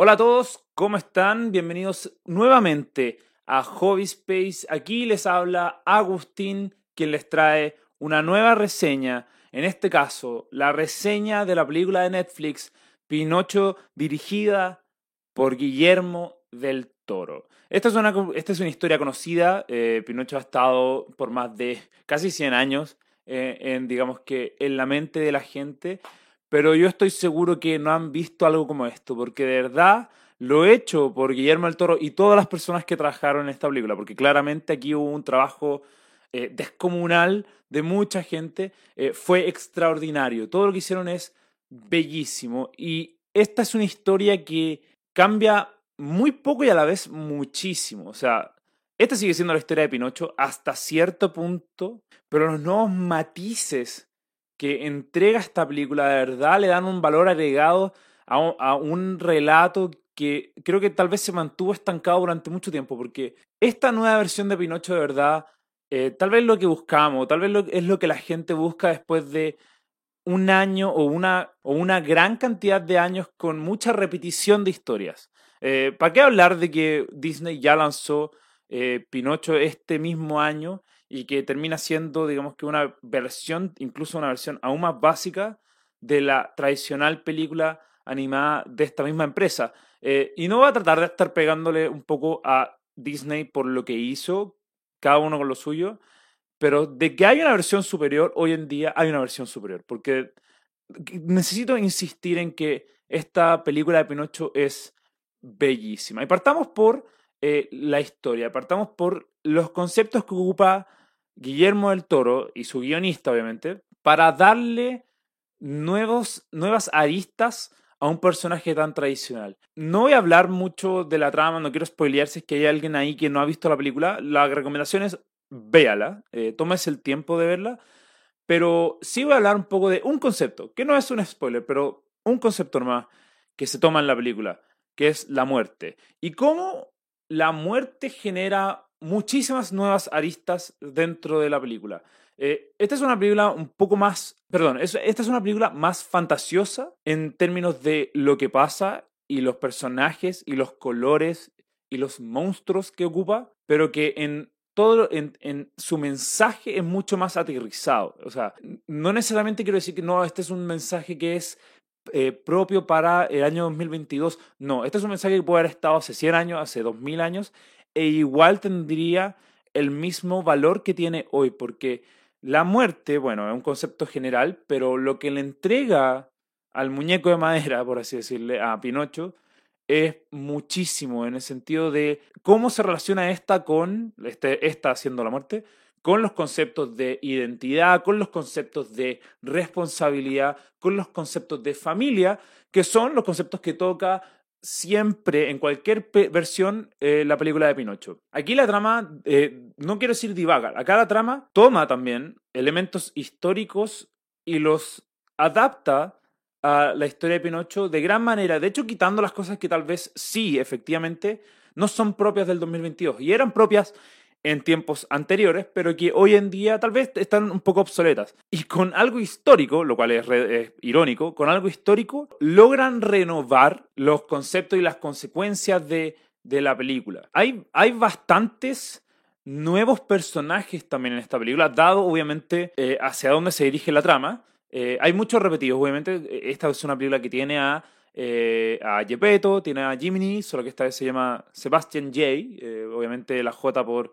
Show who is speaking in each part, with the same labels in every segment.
Speaker 1: Hola a todos, ¿cómo están? Bienvenidos nuevamente a Hobby Space. Aquí les habla Agustín, quien les trae una nueva reseña. En este caso, la reseña de la película de Netflix Pinocho, dirigida por Guillermo del Toro. Esta es una, esta es una historia conocida. Eh, Pinocho ha estado por más de casi 100 años eh, en, digamos que, en la mente de la gente pero yo estoy seguro que no han visto algo como esto, porque de verdad lo hecho por Guillermo del Toro y todas las personas que trabajaron en esta película, porque claramente aquí hubo un trabajo eh, descomunal de mucha gente, eh, fue extraordinario. Todo lo que hicieron es bellísimo y esta es una historia que cambia muy poco y a la vez muchísimo. O sea, esta sigue siendo la historia de Pinocho hasta cierto punto, pero los nuevos matices que entrega esta película, de verdad le dan un valor agregado a un, relato que creo que tal vez se mantuvo estancado durante mucho tiempo, porque esta nueva versión de Pinocho de verdad, eh, tal vez lo que buscamos, tal vez es lo que la gente busca después de un año o una, o una gran cantidad de años con mucha repetición de historias. Eh, ¿Para qué hablar de que Disney ya lanzó eh, Pinocho este mismo año y que termina siendo, digamos que una versión, incluso una versión aún más básica de la tradicional película animada de esta misma empresa. Eh, y no va a tratar de estar pegándole un poco a Disney por lo que hizo, cada uno con lo suyo, pero de que hay una versión superior, hoy en día hay una versión superior, porque necesito insistir en que esta película de Pinocho es bellísima. Y partamos por eh, la historia, partamos por los conceptos que ocupa Guillermo del Toro y su guionista, obviamente, para darle nuevos, nuevas aristas a un personaje tan tradicional. No voy a hablar mucho de la trama, no quiero spoilear si es que hay alguien ahí que no ha visto la película. La recomendación es véala, eh, tómese el tiempo de verla, pero sí voy a hablar un poco de un concepto, que no es un spoiler, pero un concepto más que se toma en la película, que es la muerte. Y cómo la muerte genera muchísimas nuevas aristas dentro de la película. Eh, esta es una película un poco más, perdón, esta es una película más fantasiosa en términos de lo que pasa y los personajes y los colores y los monstruos que ocupa, pero que en todo, en, en, su mensaje es mucho más aterrizado. O sea, no necesariamente quiero decir que no, este es un mensaje que es eh, propio para el año 2022. No, este es un mensaje que puede haber estado hace 100 años, hace 2000 años, e igual tendría el mismo valor que tiene hoy, porque la muerte, bueno, es un concepto general, pero lo que le entrega al muñeco de madera, por así decirle, a Pinocho, es muchísimo en el sentido de cómo se relaciona esta con, este, esta haciendo la muerte, con los conceptos de identidad, con los conceptos de responsabilidad, con los conceptos de familia, que son los conceptos que toca siempre, en cualquier versión, eh, la película de Pinocho. Aquí la trama, eh, no quiero decir divaga, acá la trama toma también elementos históricos y los adapta a la historia de Pinocho de gran manera, de hecho quitando las cosas que tal vez sí, efectivamente, no son propias del 2022 y eran propias en tiempos anteriores, pero que hoy en día tal vez están un poco obsoletas. Y con algo histórico, lo cual es, irónico, con algo histórico logran renovar los conceptos y las consecuencias de, de la película. Hay, hay bastantes nuevos personajes también en esta película, dado obviamente eh, hacia dónde se dirige la trama. Eh, hay muchos repetidos, obviamente. Esta es una película que tiene a eh, a Gepetto, tiene a Jiminy, solo que esta vez se llama Sebastian J, eh, obviamente la J por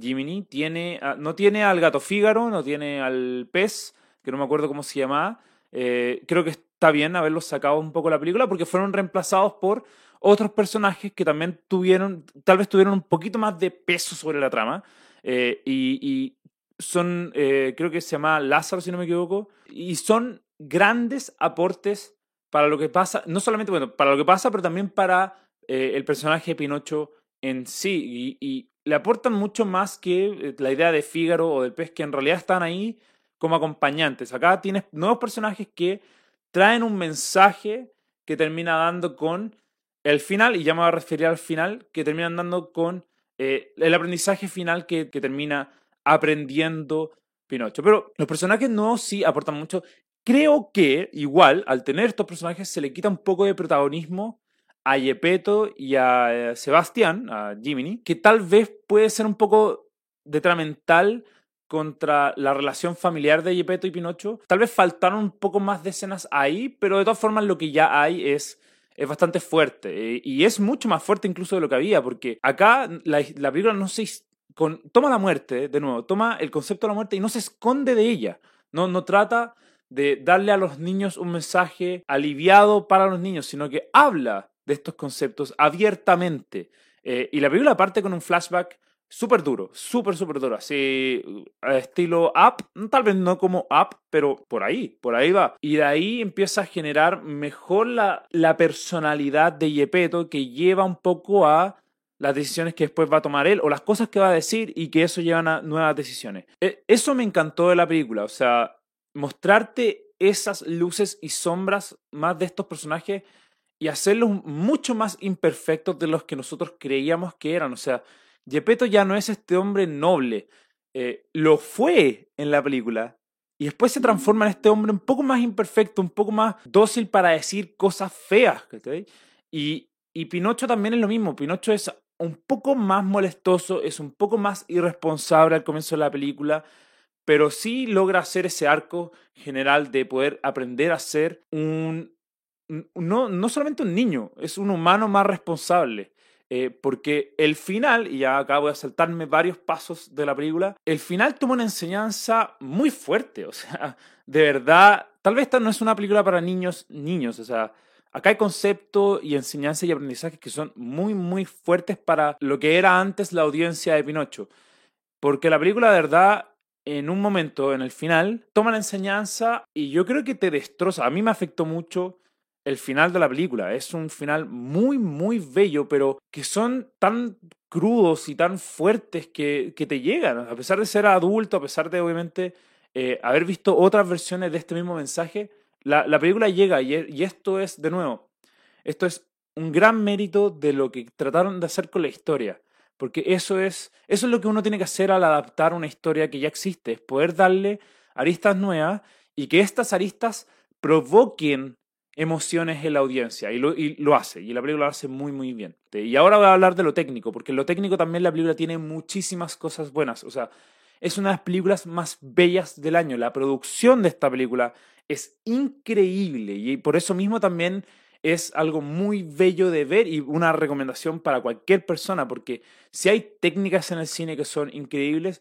Speaker 1: Jiminy. Tiene, no tiene al gato Fígaro, no tiene al pez, que no me acuerdo cómo se llama. Eh, creo que está bien haberlos sacado un poco de la película porque fueron reemplazados por otros personajes que también tuvieron, tal vez tuvieron un poquito más de peso sobre la trama. y, son, creo que se llama Lázaro, si no me equivoco, y son grandes aportes para lo que pasa, no solamente, bueno, para lo que pasa, pero también para eh, el personaje de Pinocho en sí. Y, le aportan mucho más que eh, la idea de Fígaro o del pez, que en realidad están ahí como acompañantes. Acá tienes nuevos personajes que traen un mensaje que termina dando con el final, y ya me voy a referir al final, que terminan dando con eh, el aprendizaje final que, que termina aprendiendo Pinocho. Pero los personajes nuevos sí aportan mucho Creo que igual, al tener estos personajes, se le quita un poco de protagonismo a Yepeto y a Sebastián, a Jiminy, que tal vez puede ser un poco detrimental contra la relación familiar de Yepeto y Pinocho. Tal vez faltaron un poco más de escenas ahí, pero de todas formas lo que ya hay es, es bastante fuerte. Eh, y es mucho más fuerte incluso de lo que había, porque acá la, la película no se... Con, toma la muerte, de nuevo, toma el concepto de la muerte y no se esconde de ella. No, no trata de darle a los niños un mensaje aliviado para los niños, sino que habla de estos conceptos abiertamente. Eh, y la película parte con un flashback súper duro, súper, súper duro, así estilo Up, tal vez no como Up, pero por ahí, por ahí va. Y de ahí empieza a generar mejor la, la personalidad de Yepeto que lleva un poco a las decisiones que después va a tomar él o las cosas que va a decir y que eso lleva a nuevas decisiones. E, eso me encantó de la película, o sea, mostrarte esas luces y sombras más de estos personajes y hacerlos mucho más imperfectos de los que nosotros creíamos que eran. O sea, Gepetto ya no es este hombre noble. Eh, lo fue en la película. Y después se transforma en este hombre un poco más imperfecto, un poco más dócil para decir cosas feas. Y, y Pinocho también es lo mismo. Pinocho es un poco más molestoso, es un poco más irresponsable al comienzo de la película, pero sí logra hacer ese arco general de poder aprender a ser un no, no solamente un niño, es un humano más responsable. Eh, porque el final, y ya acabo de saltarme varios pasos de la película, el final toma una enseñanza muy fuerte. O sea, de verdad, tal vez esta no es una película para niños, niños. O sea, acá hay conceptos y enseñanzas y aprendizajes que son muy, muy fuertes para lo que era antes la audiencia de Pinocho. Porque la película, de verdad, en un momento, en el final, toma la enseñanza y yo creo que te destroza. A mí me afectó mucho el final de la película. Es un final muy, muy bello, pero que son tan crudos y tan fuertes que, que te llegan. A pesar de ser adulto, a pesar de obviamente eh, haber visto otras versiones de este mismo mensaje, la, la película llega y, y esto es, de nuevo, esto es un gran mérito de lo que trataron de hacer con la historia. Porque eso es, eso es lo que uno tiene que hacer al adaptar una historia que ya existe, es poder darle aristas nuevas y que estas aristas provoquen emociones en la audiencia y lo, y lo, hace, y la película lo hace muy muy bien. Y ahora voy a hablar de lo técnico, porque lo técnico también la película tiene muchísimas cosas buenas, o sea, es una de las películas más bellas del año, la producción de esta película es increíble y por eso mismo también es algo muy bello de ver y una recomendación para cualquier persona, porque si hay técnicas en el cine que son increíbles,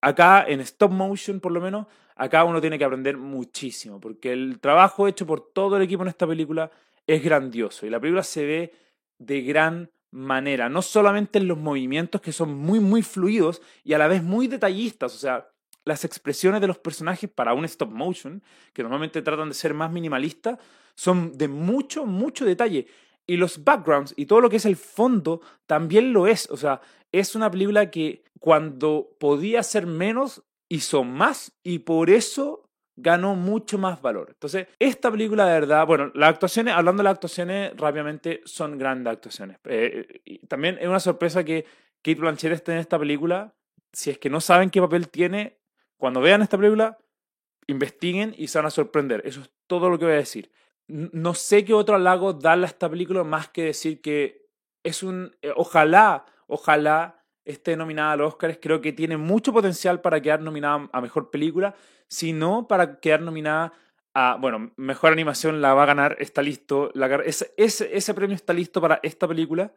Speaker 1: acá en stop motion por lo menos, acá uno tiene que aprender muchísimo, porque el trabajo hecho por todo el equipo en esta película es grandioso y la película se ve de gran manera, no solamente en los movimientos que son muy, muy fluidos y a la vez muy detallistas, o sea, las expresiones de los personajes para un stop motion, que normalmente tratan de ser más minimalistas, son de mucho, mucho detalle. Y los backgrounds y todo lo que es el fondo también lo es. O sea, es una película que cuando podía ser menos, hizo más y por eso ganó mucho más valor. Entonces, esta película de verdad, bueno, las actuaciones, hablando de las actuaciones, rápidamente son grandes actuaciones. Eh, también es una sorpresa que Kate Blanchett esté en esta película. Si es que no saben qué papel tiene, cuando vean esta película, investiguen y se van a sorprender. Eso es todo lo que voy a decir. No sé qué otro halago darle a esta película más que decir que es un... Eh, ojalá, ojalá esté nominada al Oscar. Creo que tiene mucho potencial para quedar nominada a Mejor Película, si no para quedar nominada a, bueno, Mejor Animación la va a ganar, está listo, ese, premio está listo para esta película,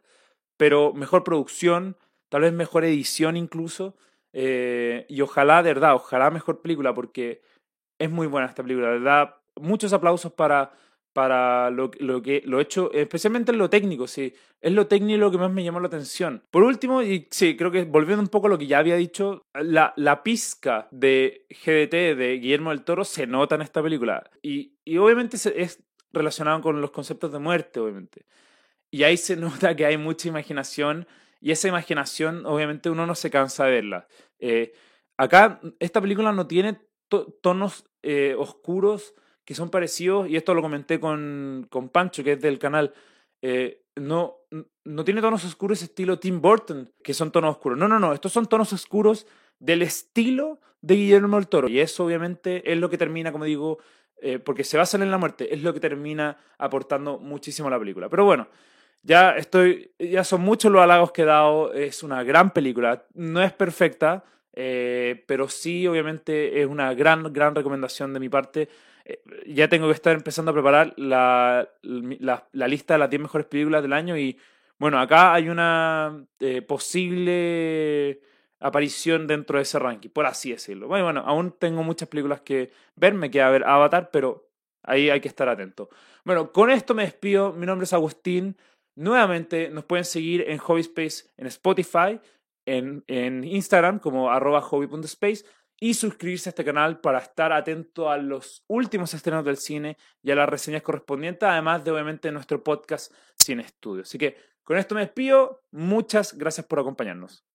Speaker 1: pero Mejor Producción, tal vez Mejor Edición incluso, eh, y ojalá, de verdad, ojalá Mejor Película, porque es muy buena esta película, de verdad, muchos aplausos para para lo, lo, que lo hecho, especialmente en lo técnico, sí. Es lo técnico lo que más me llamó la atención. Por último, y sí, creo que volviendo un poco a lo que ya había dicho, la, la pizca de GDT de Guillermo del Toro se nota en esta película. Y, y obviamente es relacionado con los conceptos de muerte, obviamente. Y ahí se nota que hay mucha imaginación y esa imaginación, obviamente, uno no se cansa de verla. Eh, acá, esta película no tiene tonos eh, oscuros que son parecidos, y esto lo comenté con, con Pancho, que es del canal, eh, no, no tiene tonos oscuros estilo Tim Burton, que son tonos oscuros. No, no, no, estos son tonos oscuros del estilo de Guillermo del Toro. Y eso obviamente es lo que termina, como digo, porque se basa en la muerte, es lo que termina aportando muchísimo a la película. Pero bueno, ya estoy, ya son muchos los halagos que he dado, es una gran película, no es perfecta, eh, pero sí, obviamente, es una gran, gran recomendación de mi parte. Eh, ya tengo que estar empezando a preparar la, la, lista de las 10 mejores películas del año y, bueno, acá hay una eh, posible aparición dentro de ese ranking, por así decirlo. Bueno, bueno, aún tengo muchas películas que ver, me queda ver Avatar, pero ahí hay que estar atento. Bueno, con esto me despido. Mi nombre es Agustín. Nuevamente nos pueden seguir en Hobby Space en Spotify, en, Instagram como arroba hobby.space y suscribirse a este canal para estar atento a los últimos estrenos del cine y a las reseñas correspondientes, además de obviamente nuestro podcast Cine Estudio. Así que con esto me despido. Muchas gracias por acompañarnos.